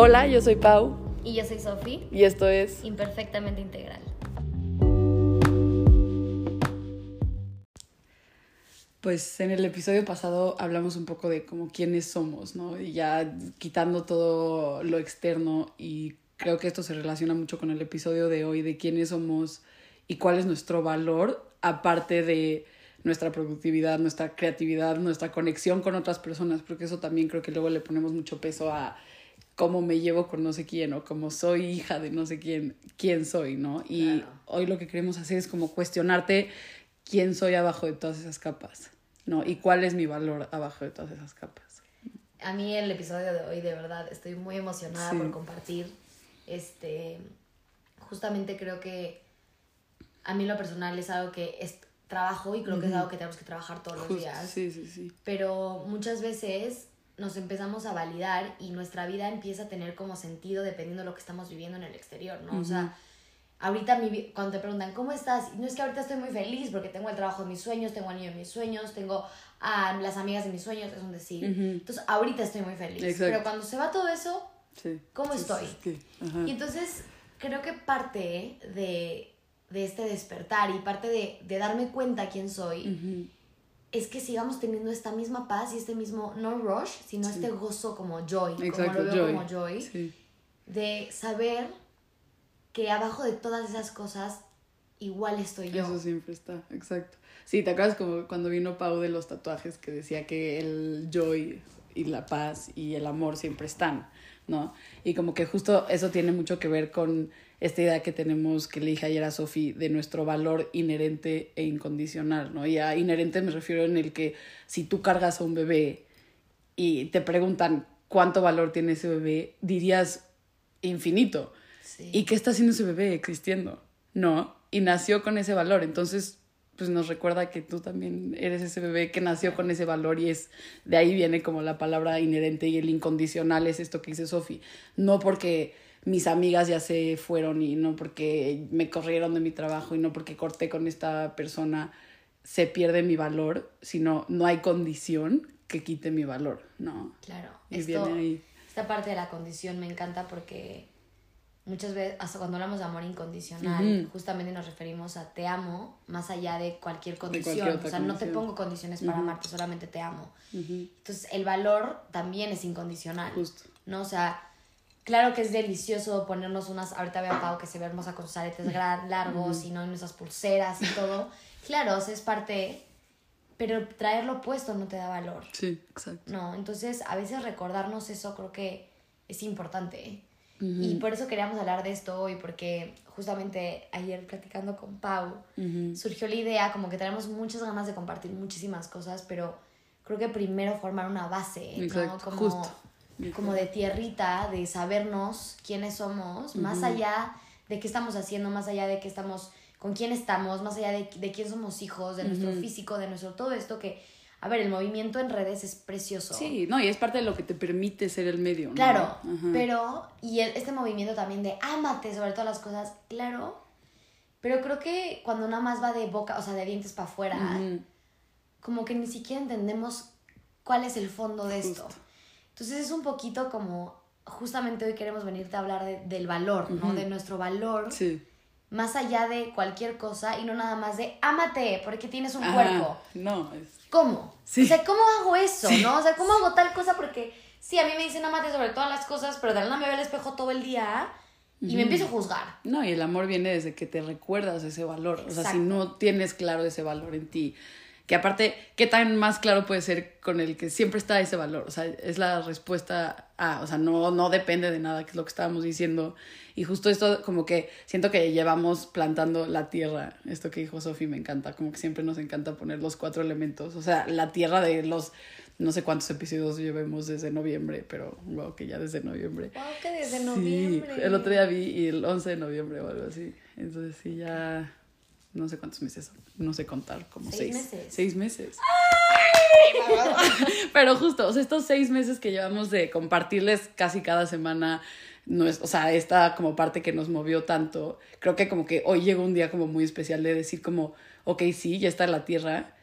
Hola, yo soy Pau. Y yo soy Sofi. Y esto es Imperfectamente Integral. Pues en el episodio pasado hablamos un poco de como quiénes somos, ¿no? Y ya quitando todo lo externo y creo que esto se relaciona mucho con el episodio de hoy de quiénes somos y cuál es nuestro valor aparte de nuestra productividad, nuestra creatividad, nuestra conexión con otras personas, porque eso también creo que luego le ponemos mucho peso a cómo me llevo con no sé quién o cómo soy hija de no sé quién, quién soy, ¿no? Y hoy lo que queremos hacer es como cuestionarte quién soy abajo de todas esas capas, ¿no? Y cuál es mi valor abajo de todas esas capas. A mí el episodio de hoy, de verdad, estoy muy emocionada por compartir. Este, justamente creo que a mí lo personal es algo que es trabajo y creo que es algo que tenemos que trabajar todos los días. Sí, sí, sí. Pero muchas veces nos empezamos a validar y nuestra vida empieza a tener como sentido dependiendo de lo que estamos viviendo en el exterior, ¿no? O sea, ahorita mi, cuando te preguntan, ¿cómo estás? No es que ahorita estoy muy feliz porque tengo el trabajo de mis sueños, tengo al niño de mis sueños, tengo a las amigas de mis sueños, es un decir. Entonces, ahorita estoy muy feliz. Pero cuando se va todo eso, ¿cómo estoy? y entonces, creo que parte de, de, este despertar y parte de, de darme cuenta quién soy es que sigamos teniendo esta misma paz y este mismo, no rush, sino este gozo como joy, como lo veo como joy, de saber que abajo de todas esas cosas igual estoy yo. Eso siempre está, exacto. Sí, ¿te acuerdas como cuando vino Pau de los tatuajes que decía que el joy y la paz y el amor siempre están, ¿no? Y como que justo eso tiene mucho que ver con esta idea que tenemos, que le dije ayer a Sofi, de nuestro valor inherente e incondicional, ¿no? Y a inherente me refiero en el que si tú cargas a un bebé y te preguntan cuánto valor tiene ese bebé, dirías infinito. ¿Y qué está haciendo ese bebé existiendo? ¿No? Y nació con ese valor. Entonces, pues nos recuerda que tú también eres ese bebé que nació con ese valor y es de ahí viene como la palabra inherente y el incondicional es esto que dice Sofi. No porque mis amigas ya se fueron y no porque me corrieron de mi trabajo y no porque corté con esta persona se pierde mi valor, sino no hay condición que quite mi valor, ¿no? Claro. Y viene ahí. Esta parte de la condición me encanta porque muchas veces, hasta cuando hablamos de amor incondicional, justamente nos referimos a te amo más allá de cualquier condición. o sea, no te pongo condiciones para amarte, solamente te amo. Entonces, el valor también es incondicional. Justo. ¿No? O sea, Claro que es delicioso ponernos unas, ahorita veo a Pau que se ve hermosa con sus aretes largos y no en esas pulseras y todo. Claro, o sea, es parte, pero traerlo puesto no te da valor. Sí, exacto. No, entonces a veces recordarnos eso creo que es importante. Y por eso queríamos hablar de esto hoy, porque justamente ayer platicando con Pau, surgió la idea, como que tenemos muchas ganas de compartir muchísimas cosas, pero creo que primero formar una base, ¿no? Como, Justo como de tierrita, de sabernos quiénes somos, más allá de qué estamos haciendo, más allá de qué estamos, con quién estamos, más allá de, de quién somos hijos, de nuestro físico, de nuestro todo esto que, a ver, el movimiento en redes es precioso. Sí, no, y es parte de lo que te permite ser el medio, ¿no? Claro, pero, y este movimiento también de ámate sobre todas las cosas, claro, pero creo que cuando nada más va de boca, o sea, de dientes para afuera, como que ni siquiera entendemos cuál es el fondo de esto. Entonces es un poquito como, justamente hoy queremos venirte a hablar del valor, ¿no? De nuestro valor. Sí. Más allá de cualquier cosa y no nada más de ámate porque tienes un cuerpo. No, es... ¿Cómo? Sí. O sea, ¿cómo hago eso, no? O sea, ¿cómo hago tal cosa? Porque sí, a mí me dicen ámate sobre todas las cosas, pero de la me veo el espejo todo el día y me empiezo a juzgar. No, y el amor viene desde que te recuerdas ese valor. O sea, si no tienes claro ese valor en ti, que aparte, ¿qué tan más claro puede ser con el que siempre está ese valor? O sea, es la respuesta a, o sea, no, no depende de nada, que es lo que estábamos diciendo. Y justo esto, como que siento que llevamos plantando la tierra, esto que dijo Sofi me encanta, como que siempre nos encanta poner los cuatro elementos, o sea, la tierra de los, no sé cuántos episodios llevemos desde noviembre, pero wow, que ya desde noviembre. Wow, que desde noviembre. Sí, el otro día vi el 11 de noviembre o algo así, entonces sí, ya no sé cuántos meses, no sé contar, como seis. Seis meses. Seis meses. Pero justo, o sea, estos seis meses que llevamos de compartirles casi cada semana, no es, o sea, esta como parte que nos movió tanto, creo que como que hoy llegó un día como muy especial de decir como, ok, sí, ya está la tierra,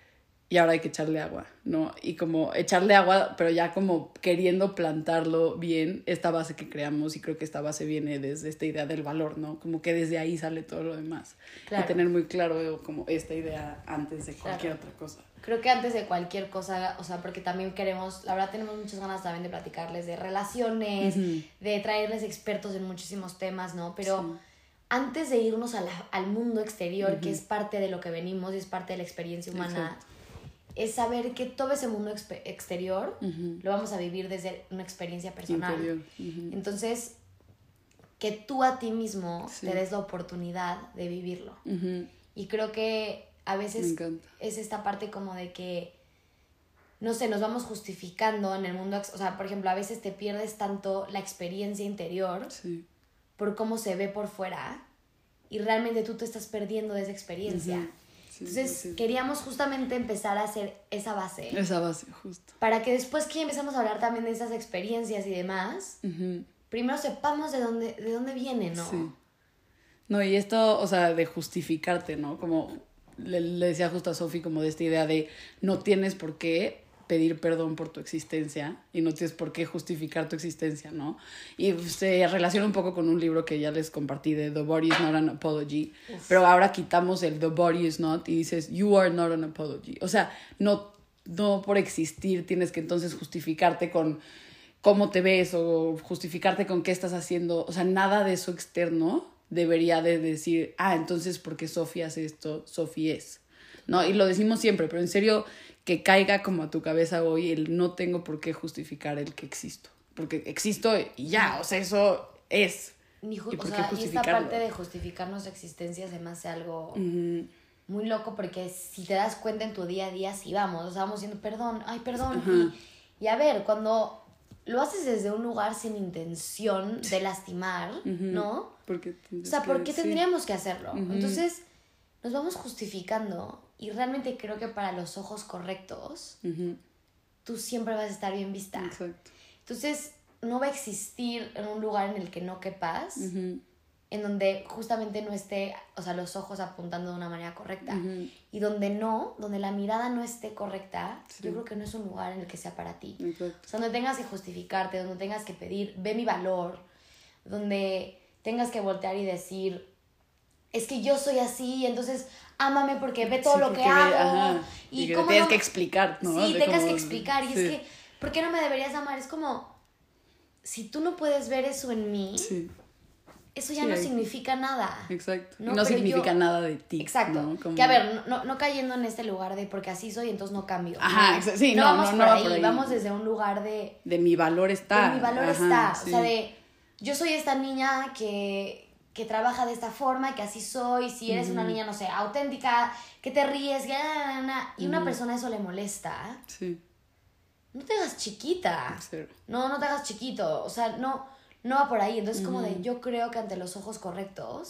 y ahora hay que echarle agua, ¿no? Y como echarle agua, pero ya como queriendo plantarlo bien, esta base que creamos, y creo que esta base viene desde esta idea del valor, ¿no? Como que desde ahí sale todo lo demás. Y tener muy claro como esta idea antes de cualquier otra cosa. Creo que antes de cualquier cosa, o sea, porque también queremos, la verdad tenemos muchas ganas también de platicarles de relaciones, de traerles expertos en muchísimos temas, ¿no? Pero antes de irnos al mundo exterior, que es parte de lo que venimos y es parte de la experiencia humana, es saber que todo ese mundo exterior lo vamos a vivir desde una experiencia personal. Entonces, que tú a ti mismo te des la oportunidad de vivirlo. Y creo que a veces es esta parte como de que, no sé, nos vamos justificando en el mundo, o sea, por ejemplo, a veces te pierdes tanto la experiencia interior por cómo se ve por fuera y realmente tú te estás perdiendo de esa experiencia. Entonces queríamos justamente empezar a hacer esa base. Esa base, justo. Para que después que empezamos a hablar también de esas experiencias y demás, primero sepamos de dónde, de dónde viene, ¿no? Sí. No, y esto, o sea, de justificarte, ¿no? Como le, le decía justo a Sofi, como de esta idea de no tienes por qué pedir perdón por tu existencia y no tienes por qué justificar tu existencia, ¿no? Y se relaciona un poco con un libro que ya les compartí de The Body is not an apology, pero ahora quitamos el The Body is not y dices You are not an apology. O sea, no, no por existir tienes que entonces justificarte con cómo te ves o justificarte con qué estás haciendo, o sea, nada de eso externo debería de decir, ah, entonces porque Sofía hace esto, Sofía es. ¿No? Y lo decimos siempre, pero en serio, que caiga como a tu cabeza hoy el no tengo por qué justificar el que existo. Porque existo y ya, o sea, eso es. Ni ¿Y, o sea, y esta parte de justificar nuestra existencia se me hace algo muy loco porque si te das cuenta en tu día a día, sí vamos, o sea, vamos diciendo perdón, ay, perdón. y, a ver, cuando lo haces desde un lugar sin intención de lastimar, ¿no? Porque o sea, ¿por qué tendríamos que hacerlo? Entonces, nos vamos justificando y realmente creo que para los ojos correctos, tú siempre vas a estar bien vista. Exacto. Entonces, no va a existir en un lugar en el que no quepas, en donde justamente no esté, o sea, los ojos apuntando de una manera correcta. Y donde no, donde la mirada no esté correcta, yo creo que no es un lugar en el que sea para ti. Exacto. O sea, donde tengas que justificarte, donde tengas que pedir, ve mi valor, donde tengas que voltear y decir, es que yo soy así, entonces ámame porque ve todo lo que hago. Y, y tienes que explicar, ¿no? Sí, tengas que explicar. Y es que, ¿por qué no me deberías amar? Es como, si tú no puedes ver eso en mí, eso ya no significa nada. Exacto. ¿no? no significa nada de ti. Exacto. Que a ver, no, no, cayendo en este lugar de porque así soy, entonces no cambio. Ajá, sí, no, vamos por, ahí, vamos desde un lugar de... De mi valor está. De mi valor está. O sea, de yo soy esta niña que, que trabaja de esta forma, que así soy, si eres una niña, no sé, auténtica, que te ríes, y una persona eso le molesta, sí. no te hagas chiquita. No, no te hagas chiquito. O sea, no, no va por ahí. Entonces, como de yo creo que ante los ojos correctos,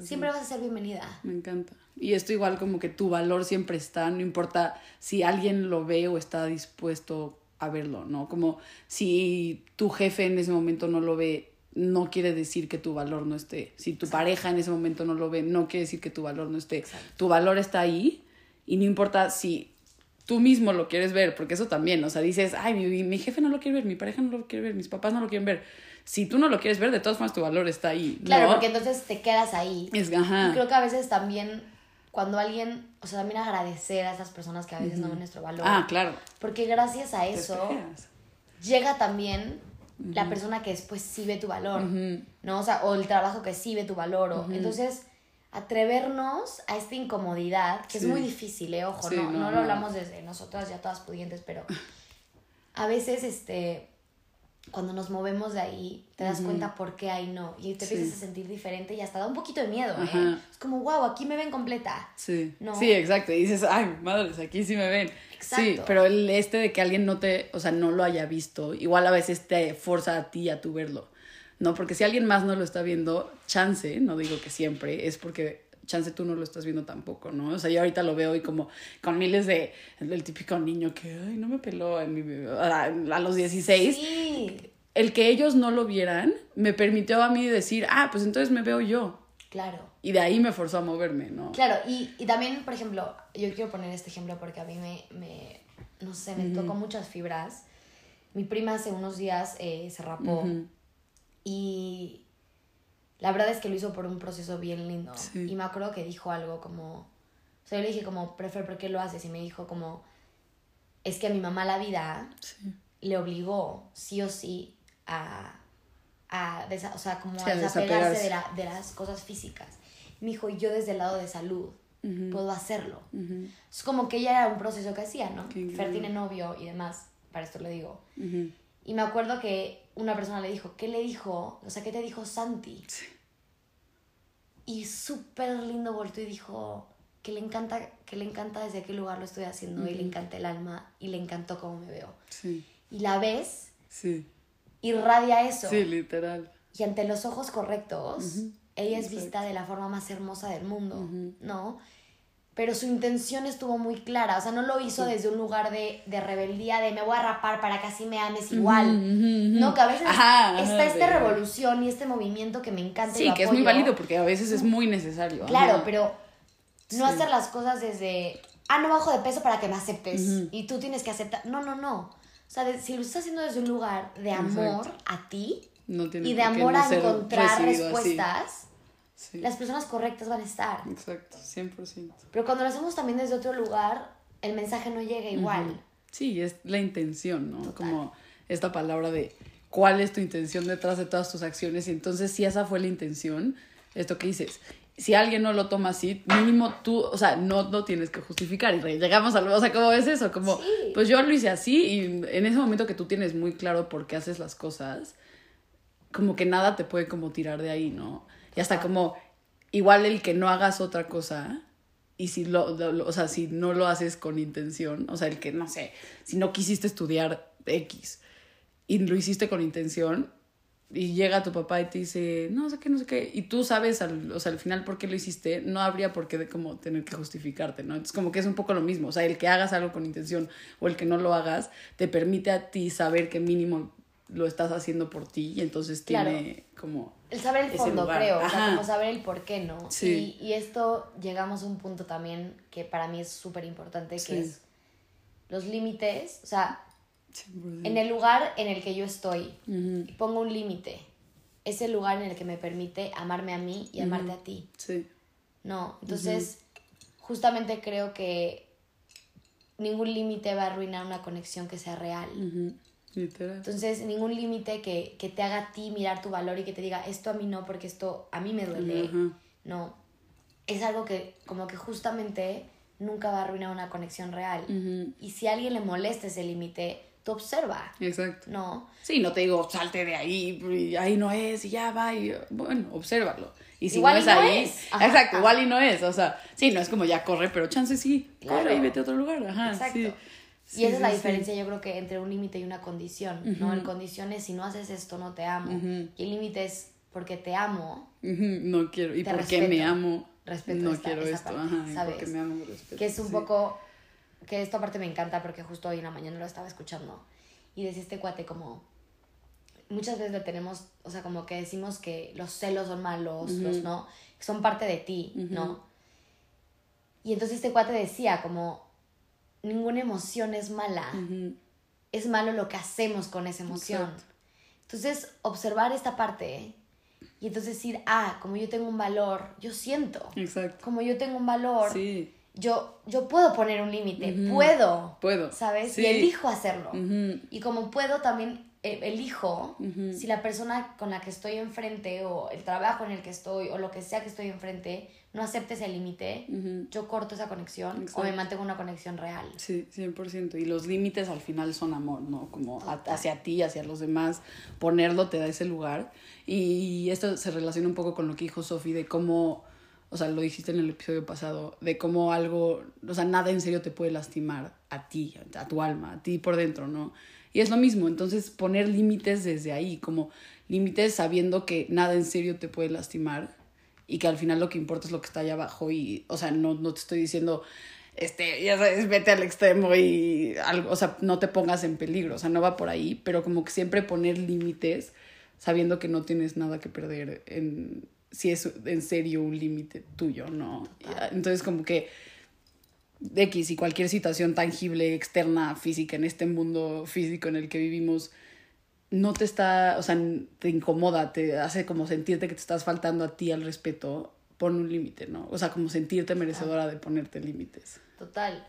siempre vas a ser bienvenida. Me encanta. Y esto igual como que tu valor siempre está, no importa si alguien lo ve o está dispuesto a verlo, ¿no? Como si tu jefe en ese momento no lo ve, no quiere decir que tu valor no esté. Si tu pareja en ese momento no lo ve, no quiere decir que tu valor no esté. Tu valor está ahí y no importa si tú mismo lo quieres ver, porque eso también, o sea, dices, ay, mi, mi, jefe no lo quiere ver, mi pareja no lo quiere ver, mis papás no lo quieren ver. Si tú no lo quieres ver, de todas formas tu valor está ahí. Claro, porque entonces te quedas ahí. Es, ajá. Y creo que a veces también cuando alguien, o sea, también agradecer a esas personas que a veces no ven nuestro valor. Ah, claro. Porque gracias a eso llega también la persona que después sí ve tu valor, ¿no? O sea, o el trabajo que sí ve tu valor. O, Entonces, atrevernos a esta incomodidad, que es muy difícil, ¿eh? Ojo, no, no, lo hablamos desde nosotras ya todas pudientes, pero a veces, este, cuando nos movemos de ahí, te das cuenta por qué ahí no. Y te empiezas a sentir diferente y hasta da un poquito de miedo, ¿eh? Es como, wow, aquí me ven completa. Sí. Sí, exacto. Y dices, ay, madres, aquí sí me ven. Exacto. Sí, pero el este de que alguien no te, o sea, no lo haya visto, igual a veces te forza a ti a tu verlo. ¿No? Porque si alguien más no lo está viendo, chance, no digo que siempre, es porque chance tú no lo estás viendo tampoco, ¿no? O sea, yo ahorita lo veo y como con miles de, el típico niño que, ay, no me peló en mi, a, a los 16. Sí. El que ellos no lo vieran me permitió a mí decir, ah, pues entonces me veo yo. Claro. Y de ahí me forzó a moverme, ¿no? Claro, y, y también, por ejemplo, yo quiero poner este ejemplo porque a mí me, me no sé, me tocó muchas fibras. Mi prima hace unos días eh, se rapó Ujú. y la verdad es que lo hizo por un proceso bien lindo. Sí. Y me acuerdo que dijo algo como, o sea, yo le dije como, prefer, ¿por qué lo haces? Y me dijo como, es que a mi mamá la vida Sí. le obligó sí o sí a, a desa- o sea, como Sí, a desapegarse desapegarse. de, la- de las cosas físicas. Me dijo, y yo desde el lado de salud puedo hacerlo. Es como que ella era un proceso que hacía, ¿no? Fer tiene novio y demás, para esto le digo. Y me acuerdo que una persona le dijo, ¿qué le dijo? O sea, ¿qué te dijo Santi? Sí. Y súper lindo volteó y dijo que le encanta, que le encanta desde qué lugar lo estoy haciendo y le encanta el alma y le encantó cómo me veo. Sí. Y la ves, Sí. irradia eso. Sí, literal. Y ante los ojos correctos, ella es exacto. vista de la forma más hermosa del mundo. ¿no? Pero su intención estuvo muy clara, o sea, no lo hizo desde un lugar de, de rebeldía, de me voy a rapar para que así me ames igual. No, que a veces Ajá, ajá, está esta revolución y este movimiento que me encanta. y Sí, lo que es muy válido porque a veces es muy necesario. Claro, ajá. pero no Sí. hacer las cosas desde, ah, no bajo de peso para que me aceptes y tú tienes que aceptar. No, no, no. O sea, de- si lo estás haciendo desde un lugar de amor Exacto. a ti No y de amor no a encontrar así. Sí. las personas correctas van a estar. Exacto, 100%. Pero cuando lo hacemos también desde otro lugar, el mensaje no llega igual. Sí, es la intención, ¿no? Como esta palabra de cuál es tu intención detrás de todas tus acciones. Y entonces, si esa fue la intención, esto que dices, si alguien no lo toma así, mínimo tú, o sea, no, no tienes que justificar. Y llegamos a lo, o sea, ¿cómo es eso? Como, Sí. pues yo lo hice así y en ese momento que tú tienes muy claro por qué haces las cosas, como que nada te puede como tirar de ahí, ¿no? Y hasta como, igual el que no hagas otra cosa, y si lo, lo- o sea, si no lo haces con intención, o sea, el que, no sé, si no quisiste estudiar X y lo hiciste con intención, y llega tu papá y te dice, no sé qué, no sé qué, y tú sabes, al, o sea, al final por qué lo hiciste, no habría por qué de como tener que justificarte, ¿no? Entonces como que es un poco lo mismo, o sea, el que hagas algo con intención o el que no lo hagas, te permite a ti saber que mínimo lo estás haciendo por ti y entonces Claro. tiene como... El saber el fondo, lugar. creo. O sea, como saber el por qué, ¿no? Sí. Y, y esto llegamos a un punto también que para mí es súper importante, que Sí. es los límites. O sea, 100%. en el lugar en el que yo estoy, pongo un límite. Es el lugar en el que me permite amarme a mí y amarte a ti. Sí. No, entonces justamente creo que ningún límite va a arruinar una conexión que sea real. Literal. Entonces, ningún límite que, que te haga a ti mirar tu valor y que te diga, esto a mí no, porque esto a mí me duele. Ajá. No. Es algo que como que justamente nunca va a arruinar una conexión real. Ujú, Y si a alguien le molesta ese límite, tú observa. Exacto. No. Sí, no te digo, salte de ahí, y ahí no es, y ya va, y bueno, obsérvalo. Y si Igual no es no ahí, es. Ajá. exacto, igual y no es, o sea, sí, no es como ya corre, pero chance sí, Claro. corre y vete a otro lugar, ajá, Exacto. sí. Y esa es la sí, sí. diferencia, yo creo que entre un límite y una condición, ¿no? El condición es si no haces esto, no te amo. Ujú. Y el límite es porque te amo, Ujú, No quiero, y porque respeto. me amo, Respeto no esta- quiero esta esto, parte, ajá, ¿sabes? porque me amo, respeto. que es un sí. poco, que esto aparte me encanta porque justo hoy en la mañana lo estaba escuchando y decía este cuate como, muchas veces le tenemos, o sea, como que decimos que los celos son malos, los no, son parte de ti, ¿no? Y entonces este cuate decía como, ninguna emoción es mala, es malo lo que hacemos con esa emoción. Exacto. Entonces, observar esta parte y entonces decir, ah, como yo tengo un valor, yo siento. Exacto. Como yo tengo un valor, Sí, yo, yo puedo poner un límite, puedo. Puedo, ¿Sabes? sí. Y elijo hacerlo. Y como puedo, también eh, elijo si la persona con la que estoy enfrente o el trabajo en el que estoy o lo que sea que estoy enfrente no acepte ese límite, yo corto esa conexión o me mantengo una conexión real. Sí, 100%. Y los límites al final son amor, ¿no? Como a- hacia ti, hacia los demás. Ponerlo te da ese lugar. Y esto se relaciona un poco con lo que dijo Sofi de cómo, o sea, lo dijiste en el episodio pasado, de cómo algo, o sea, nada en serio te puede lastimar a ti, a tu alma, a ti por dentro, ¿no? Y es lo mismo, entonces poner límites desde ahí, como límites sabiendo que nada en serio te puede lastimar y que al final lo que importa es lo que está allá abajo y, o sea, no, no te estoy diciendo, este, ya sabes, vete al extremo y algo, o sea, no te pongas en peligro, o sea, no va por ahí, pero como que siempre poner límites sabiendo que no tienes nada que perder en, si es en serio un límite tuyo, ¿no? Entonces como que X y cualquier situación tangible, externa, física, en este mundo físico en el que vivimos, no te está, o sea, te incomoda, te hace como sentirte que te estás faltando a ti al respeto, pon un límite, ¿no? O sea, como sentirte merecedora de ponerte límites. Total.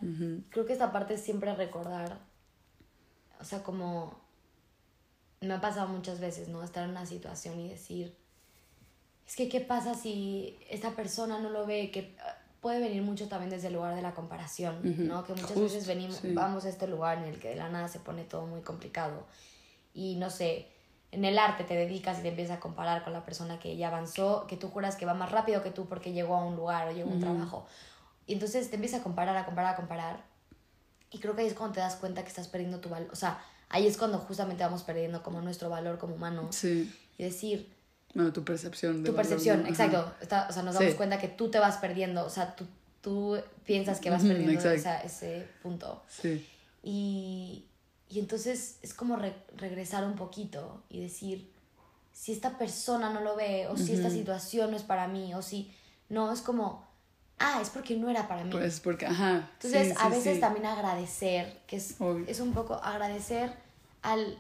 Creo que esta parte es siempre recordar, o sea, como me ha pasado muchas veces, ¿no? Estar en una situación y decir, es que qué pasa si esta persona no lo ve, que puede venir mucho también desde el lugar de la comparación, ¿no? Que muchas veces venimos, vamos a este lugar en el que de la nada se pone todo muy complicado y no sé, en el arte te dedicas y te empiezas a comparar con la persona que ya avanzó, que tú juras que va más rápido que tú porque llegó a un lugar o llegó a un trabajo. Y entonces te empiezas a comparar, a comparar, a comparar. Y creo que ahí es cuando te das cuenta que estás perdiendo tu valor. O sea, ahí es cuando justamente vamos perdiendo como nuestro valor como humanos. Sí. Y decir... Bueno, tu percepción. De tu percepción, exacto. o sea, nos damos cuenta que tú te vas perdiendo. O sea, tú, tú piensas que vas perdiendo ese punto. Sí. Y, y entonces es como regresar un poquito y decir, si esta persona no lo ve, o si esta situación no es para mí, o si no, es como, ah, es porque no era para mí. Pues porque, ajá. Entonces, a veces también agradecer, que es, es un poco agradecer al,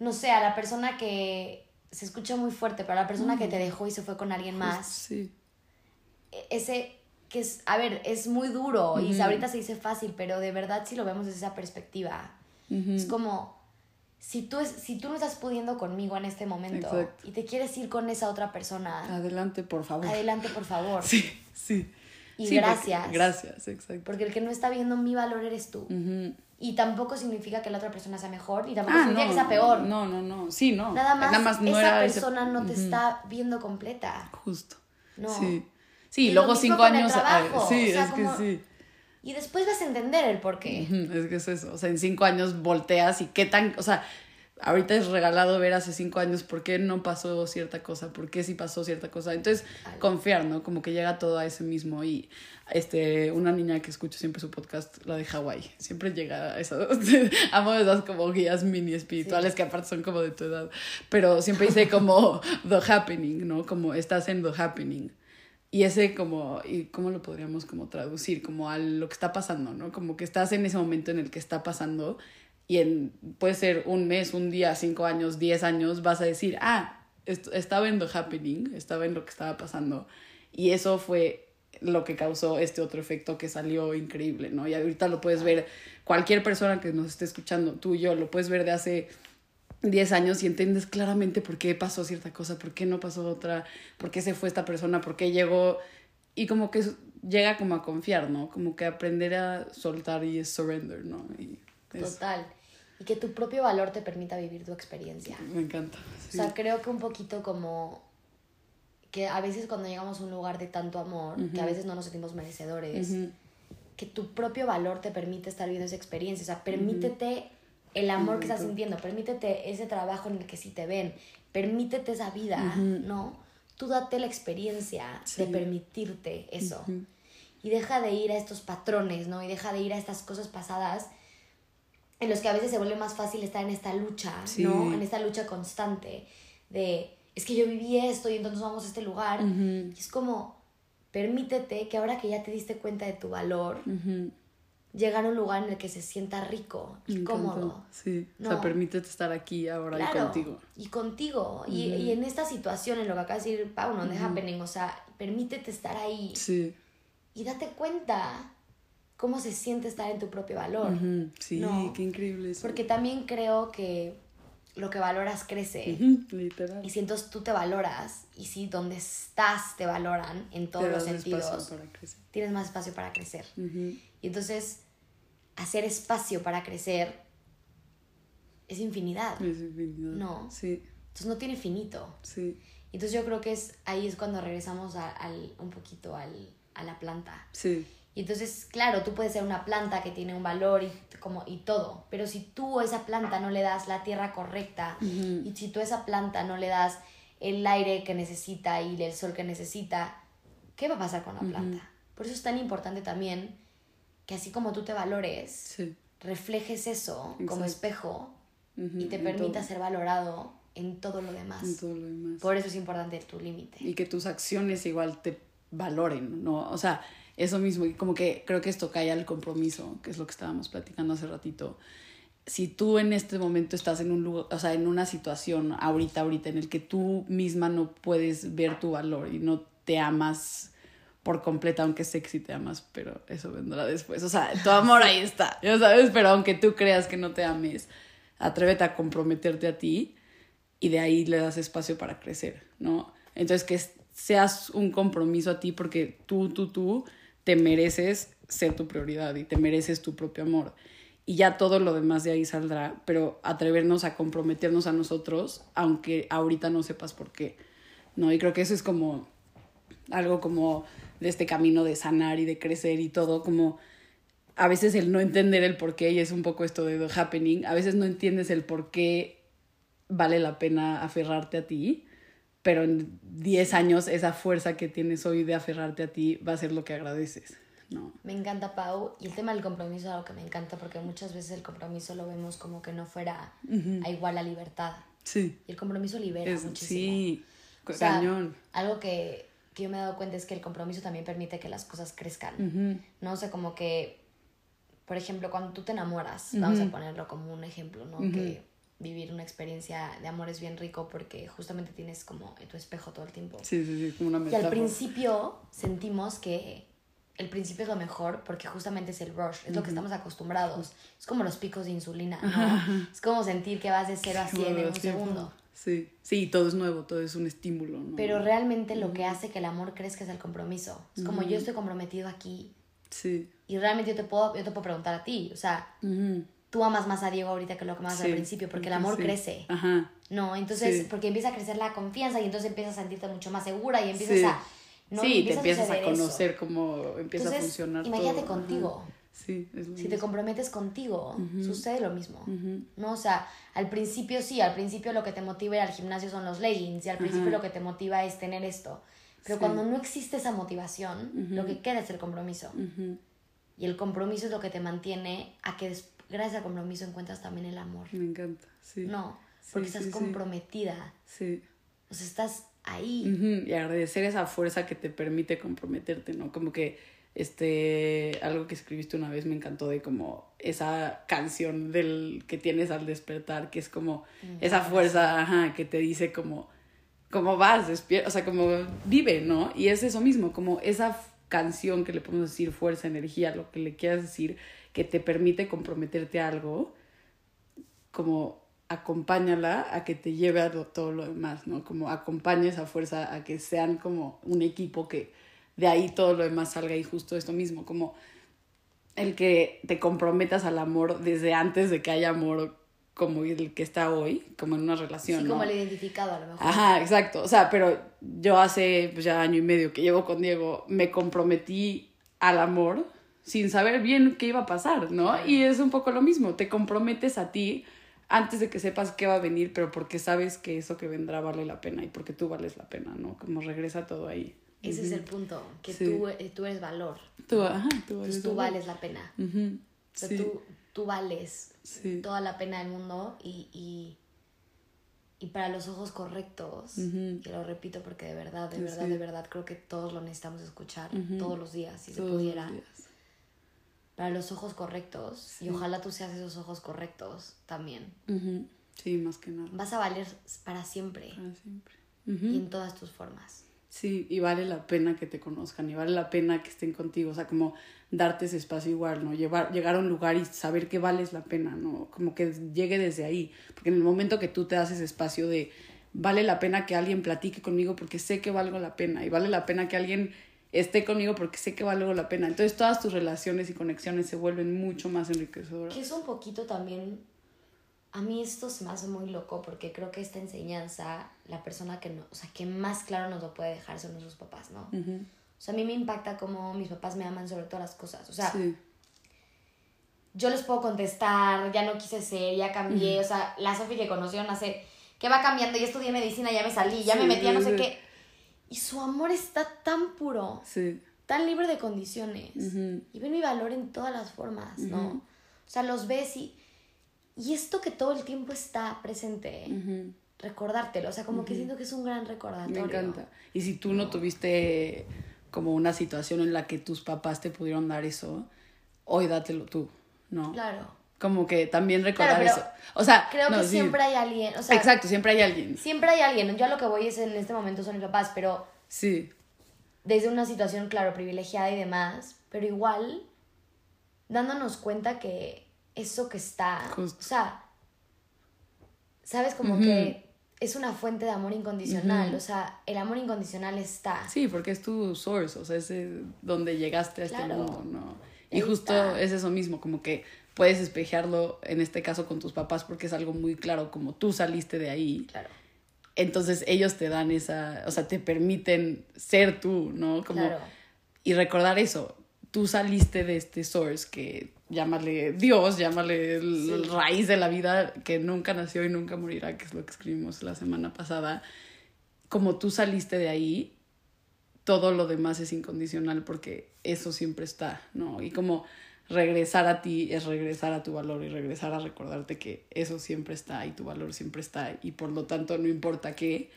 no sé, a la persona que se escucha muy fuerte, pero la persona que te dejó y se fue con alguien más. Sí. E-, ese que es, a ver, es muy duro y ahorita se dice fácil, pero de verdad si lo vemos desde esa perspectiva, es como, si tú, es, si tú no estás pudiendo conmigo en este momento y te quieres ir con esa otra persona, adelante por favor. Adelante por favor. Sí, sí. Y gracias. gracias, exacto. Porque el que no está viendo mi valor eres tú. Y tampoco significa que la otra persona sea mejor y tampoco ah, significa que sea peor. No, no, no. Sí, no. Nada más, Nada más esa persona no te está viendo completa. Justo. No. Sí. Sí, luego cinco años. sí, es que sí. Y después vas a entender el por qué. Es que es eso. O sea, en cinco años volteas y qué tan. O sea, ahorita es regalado ver hace cinco años por qué no pasó cierta cosa, por qué sí pasó cierta cosa. Entonces, confiar, ¿no? Como que llega todo a ese mismo. Y este, una niña que escucho siempre su podcast, la de Hawái, siempre llega a esa. amo esas como guías mini espirituales que aparte son como de tu edad. Pero siempre dice como the happening, ¿no? Como estás en the happening. Y ese como, ¿y cómo lo podríamos como traducir? Como a lo que está pasando, ¿no? Como que estás en ese momento en el que está pasando y en, puede ser un mes, un día, cinco años, diez años, vas a decir, ah, estaba en happening, estaba en lo que estaba pasando. Y eso fue lo que causó este otro efecto que salió increíble, ¿no? Y ahorita lo puedes ver, cualquier persona que nos esté escuchando, tú y yo, lo puedes ver de hace 10 años y entiendes claramente por qué pasó cierta cosa, por qué no pasó otra, por qué se fue esta persona, por qué llegó y como que llega como a confiar, ¿no? Como que aprender a soltar y surrender, ¿no? Y Total. Y que tu propio valor te permita vivir tu experiencia. Me encanta. O sea, creo que un poquito como que a veces cuando llegamos a un lugar de tanto amor, que a veces no nos sentimos merecedores, que tu propio valor te permite estar viviendo esa experiencia. O sea, permítete el amor que estás sintiendo, permítete ese trabajo en el que sí te ven, permítete esa vida, ¿no? Tú date la experiencia de permitirte eso. Y deja de ir a estos patrones, ¿no? Y deja de ir a estas cosas pasadas en los que a veces se vuelve más fácil estar en esta lucha, ¿no? En esta lucha constante de, es que yo viví esto y entonces vamos a este lugar. Y es como, permítete que ahora que ya te diste cuenta de tu valor, llegar a un lugar en el que se sienta rico y cómodo. Sí, o sea, permítete estar aquí ahora y contigo. Y contigo. y, y, en esta situación, en lo que acaba de decir Pau, no uh happening, o sea, permítete estar ahí. Sí. Y date cuenta cómo se siente estar en tu propio valor. Sí, qué increíble eso. Porque también creo que lo que valoras crece. Literal. Y si entonces tú te valoras y si donde estás te valoran en todos los sentidos, tienes más espacio para crecer. Y entonces hacer espacio para crecer es infinidad. Es infinidad. No. Sí. Entonces no tiene finito. Sí. Entonces yo creo que es ahí es cuando regresamos al, un poquito al, a la planta. Sí. Y entonces, claro, tú puedes ser una planta que tiene un valor y, como, y todo, pero si tú a esa planta no le das la tierra correcta y si tú a esa planta no le das el aire que necesita y el sol que necesita, ¿qué va a pasar con la planta? Por eso es tan importante también que así como tú te valores, reflejes eso como espejo y te permita ser valorado en todo lo demás. En todo lo demás. Por eso es importante tu límite. Y que tus acciones igual te valoren, ¿no? O sea, eso mismo, y como que creo que esto cae al compromiso, que es lo que estábamos platicando hace ratito. Si tú en este momento estás en un lugar, o sea, en una situación ahorita, ahorita, en el que tú misma no puedes ver tu valor y no te amas por completa, aunque sexy te amas, pero eso vendrá después. O sea, tu amor ahí está, ya sabes, pero aunque tú creas que no te ames, atrévete a comprometerte a ti y de ahí le das espacio para crecer, ¿no? Entonces que seas un compromiso a ti porque tú, tú, tú te mereces ser tu prioridad y te mereces tu propio amor. Y ya todo lo demás de ahí saldrá, pero atrevernos a comprometernos a nosotros, aunque ahorita no sepas por qué, ¿no? Y creo que eso es como algo como de este camino de sanar y de crecer y todo, como a veces el no entender el por qué, y es un poco esto de happening, a veces no entiendes el por qué vale la pena aferrarte a ti, pero en 10 años esa fuerza que tienes hoy de aferrarte a ti va a ser lo que agradeces. No. Me encanta, Pau. Y el tema del compromiso es algo que me encanta porque muchas veces el compromiso lo vemos como que no fuera a igual a libertad. Sí. Y el compromiso libera muchísimo. Sí, cañón. Algo que, que, yo me he dado cuenta es que el compromiso también permite que las cosas crezcan. No o sé, sea, como que, por ejemplo, cuando tú te enamoras, vamos a ponerlo como un ejemplo, ¿no? Que vivir una experiencia de amor es bien rico porque justamente tienes como tu espejo todo el tiempo. Sí, sí, sí, como una metáfora. Y al principio sentimos que el principio es lo mejor porque justamente es el rush, es lo que estamos acostumbrados. Es como los picos de insulina, ¿no? Es como sentir que vas de 0 a 100 en un segundo. Sí, sí, todo es nuevo, todo es un estímulo, ¿no? Pero realmente lo que hace que el amor crezca es el compromiso. Es como yo estoy comprometido aquí. Sí. Y realmente yo te puedo, yo te puedo preguntar a ti, o sea, tú amas más a Diego ahorita que lo que amas al principio, porque el amor crece. Ajá. No, entonces, porque empieza a crecer la confianza y entonces empiezas a sentirte mucho más segura y empiezas a... ¿no? Sí, te empiezas a, conocer cómo empieza a funcionar imagínate contigo. Sí, es Si te comprometes contigo, sucede lo mismo. ¿No? O sea, al principio sí, al principio lo que te motiva ir al gimnasio son los leggings y al principio lo que te motiva es tener esto. Pero cuando no existe esa motivación, lo que queda es el compromiso. Y el compromiso es lo que te mantiene a que gracias al compromiso encuentras también el amor. Me encanta, sí. No, porque estás comprometida. Sí. O sea, estás ahí. Y agradecer esa fuerza que te permite comprometerte, ¿no? Como que este algo que escribiste una vez me encantó de como esa canción del que tienes al despertar que es como mm, esa fuerza ajá, que te dice como como vas despierta o sea como vive no y es eso mismo como esa canción que le podemos decir fuerza energía lo que le quieras decir que te permite comprometerte a algo, como acompáñala a que te lleve a todo lo demás, ¿no? Como acompaña esa fuerza a que sean como un equipo que de ahí todo lo demás salga y justo esto mismo, como el que te comprometas al amor desde antes de que haya amor como el que está hoy, como en una relación. Sí, como el identificado a lo mejor. Ajá, exacto. O sea, pero yo hace pues, ya año y medio que llevo con Diego, me comprometí al amor sin saber bien qué iba a pasar, ¿no? Y es un poco lo mismo, te comprometes a ti antes de que sepas qué va a venir, pero porque sabes que eso que vendrá vale la pena y porque tú vales la pena, ¿no? Como regresa todo ahí. Ese es el punto, que tú, eh, tú eres valor. Tú, ajá, tú, vales, tú vales la pena. tú, tú vales toda la pena del mundo y, y, y para los ojos correctos, que lo repito porque de verdad, de verdad, de verdad creo que todos lo necesitamos escuchar todos los días, si se pudiera para los ojos correctos y ojalá tú seas esos ojos correctos también. Sí, más que nada. Vas a valer para siempre. Para siempre. Y en todas tus formas. Sí, y vale la pena que te conozcan y vale la pena que estén contigo, o sea, como darte ese espacio igual, ¿no? Llevar, llegar a un lugar y saber que vales la pena, ¿no? Como que llegue desde ahí, porque en el momento que tú te das ese espacio de vale la pena que alguien platique conmigo porque sé que valgo la pena y vale la pena que alguien esté conmigo porque sé que vale la pena. Entonces todas tus relaciones y conexiones se vuelven mucho más enriquecedoras. Que es un poquito también, a mí esto se me hace muy loco porque creo que esta enseñanza, la persona que, no, o sea, que más claro nos lo puede dejar son nuestros papás, ¿no? O sea, a mí me impacta como mis papás me aman sobre todas las cosas. O sea, yo les puedo contestar, ya no quise ser, ya cambié. O sea, la Sofi que conocieron hace, que va cambiando, ya estudié medicina, ya me salí, ya me metí a no sé qué y su amor está tan puro, tan libre de condiciones. Y ven mi valor en todas las formas, ¿no? O sea, los ves y, y esto que todo el tiempo está presente, recordártelo. O sea, como que siento que es un gran recordatorio. Me encanta. Y si tú no tuviste como una situación en la que tus papás te pudieron dar eso, hoy dátelo tú, ¿no? Claro. Como que también recordar Claro, eso. O sea, Creo no, que sí. siempre hay alguien, o sea, Exacto, siempre hay alguien. siempre hay alguien. Yo a lo que voy es en este momento son mis papás, pero Sí, desde una situación, claro, privilegiada y demás, pero igual dándonos cuenta que eso que está, Justo. o sea, sabes como que es una fuente de amor incondicional, o sea, el amor incondicional está. sí, porque es tu source, o sea, es eh, donde llegaste a este mundo, ¿no? Y Ahí justo está. es eso mismo, como que puedes espejearlo en este caso con tus papás porque es algo muy claro, como tú saliste de ahí. Claro. Entonces ellos te dan esa, o sea, te permiten ser tú, ¿no? Como, Claro. Y recordar eso, tú saliste de este source que llámale Dios, llámale el Sí. raíz de la vida que nunca nació y nunca morirá, que es lo que escribimos la semana pasada. Como tú saliste de ahí, todo lo demás es incondicional porque eso siempre está, ¿no? Y como regresar a ti es regresar a tu valor y regresar a recordarte que eso siempre está y tu valor siempre está y por lo tanto no importa qué,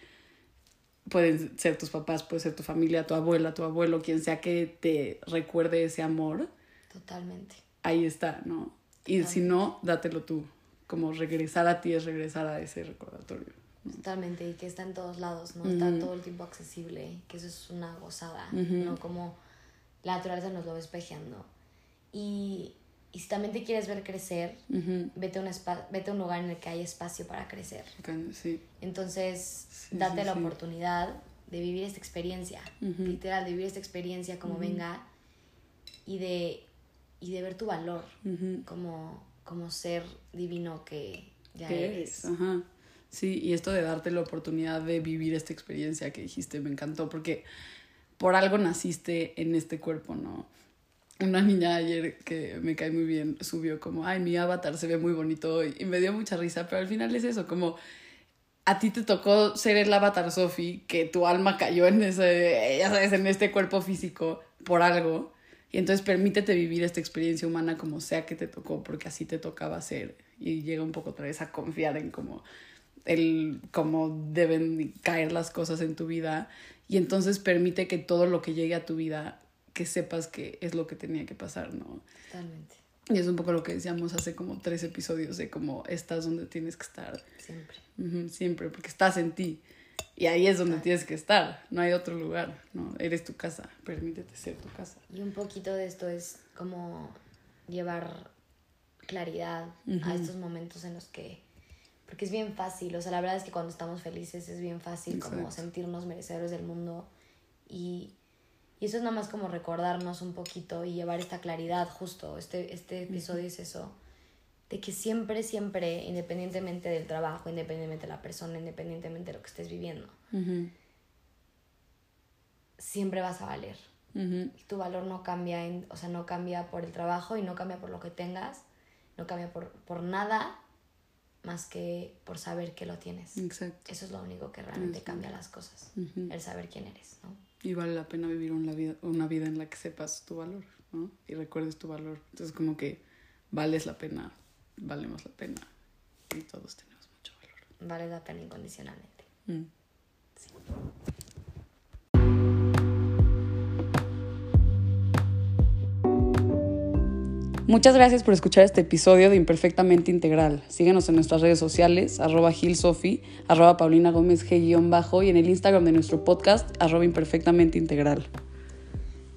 pueden ser tus papás, puede ser tu familia, tu abuela, tu abuelo, quien sea que te recuerde ese amor, Totalmente. Ahí está, ¿no? Y si no, dátelo tú. Como regresar a ti es regresar a ese recordatorio. Totalmente, y que está en todos lados, ¿no? Está todo el tiempo accesible, que eso es una gozada, ¿no? Como la naturaleza nos lo va espejeando. Y, y si también te quieres ver crecer, Ujú. vete, a un vete a un lugar en el que hay espacio para crecer. Can- Sí. Entonces, Sí, date sí, la oportunidad de vivir esta experiencia, literal, de vivir esta experiencia como venga y de, y de ver tu valor Ujú. como, como ser divino que ya ¿Qué eres. eres? Ajá. Sí, y esto de darte la oportunidad de vivir esta experiencia que dijiste me encantó porque por algo naciste en este cuerpo, ¿no? Una niña ayer que me cae muy bien subió como, ay, mi avatar se ve muy bonito hoy y me dio mucha risa, pero al final es eso, como a ti te tocó ser el avatar Sophie, que tu alma cayó en ese, ya sabes, en este cuerpo físico por algo. Y entonces permítete vivir esta experiencia humana como sea que te tocó, porque así te tocaba ser. Y llega un poco otra vez a confiar en cómo, el, cómo deben caer las cosas en tu vida. Y entonces permite que todo lo que llegue a tu vida, que sepas que es lo que tenía que pasar, ¿no? Totalmente, Y es un poco lo que decíamos hace como tres episodios de cómo estás donde tienes que estar. siempre. Siempre, porque estás en ti. Y ahí es donde tienes que estar, no hay otro lugar, ¿no? Eres tu casa, permítete ser tu casa. Y un poquito de esto es como llevar claridad a estos momentos en los que... Porque es bien fácil, o sea, la verdad es que cuando estamos felices es bien fácil como Exacto. sentirnos merecedores del mundo y, y eso es nada más como recordarnos un poquito y llevar esta claridad justo, este, este episodio es eso, de que siempre, siempre, independientemente del trabajo, independientemente de la persona, independientemente de lo que estés viviendo, Ujú, siempre vas a valer. ujú, tu valor no cambia, en- o sea, no cambia por el trabajo y no cambia por lo que tengas, no cambia por, por nada más que por saber que lo tienes. Exacto. Eso es lo único que realmente cambia las cosas, el saber quién eres, ¿no? Y vale la pena vivir una vida, una vida en la que sepas tu valor, ¿no? Y recuerdes tu valor. Entonces, como que vales la pena, valemos la pena. Y todos tenemos mucho valor. Vale la pena incondicionalmente. Mm. Muchas gracias por escuchar este episodio de Imperfectamente Integral. Síguenos en nuestras redes sociales, arroba gilsofi, arroba paulina gómez g-bajo y en el Instagram de nuestro podcast, arroba imperfectamente integral.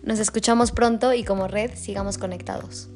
Nos escuchamos pronto y como red sigamos conectados.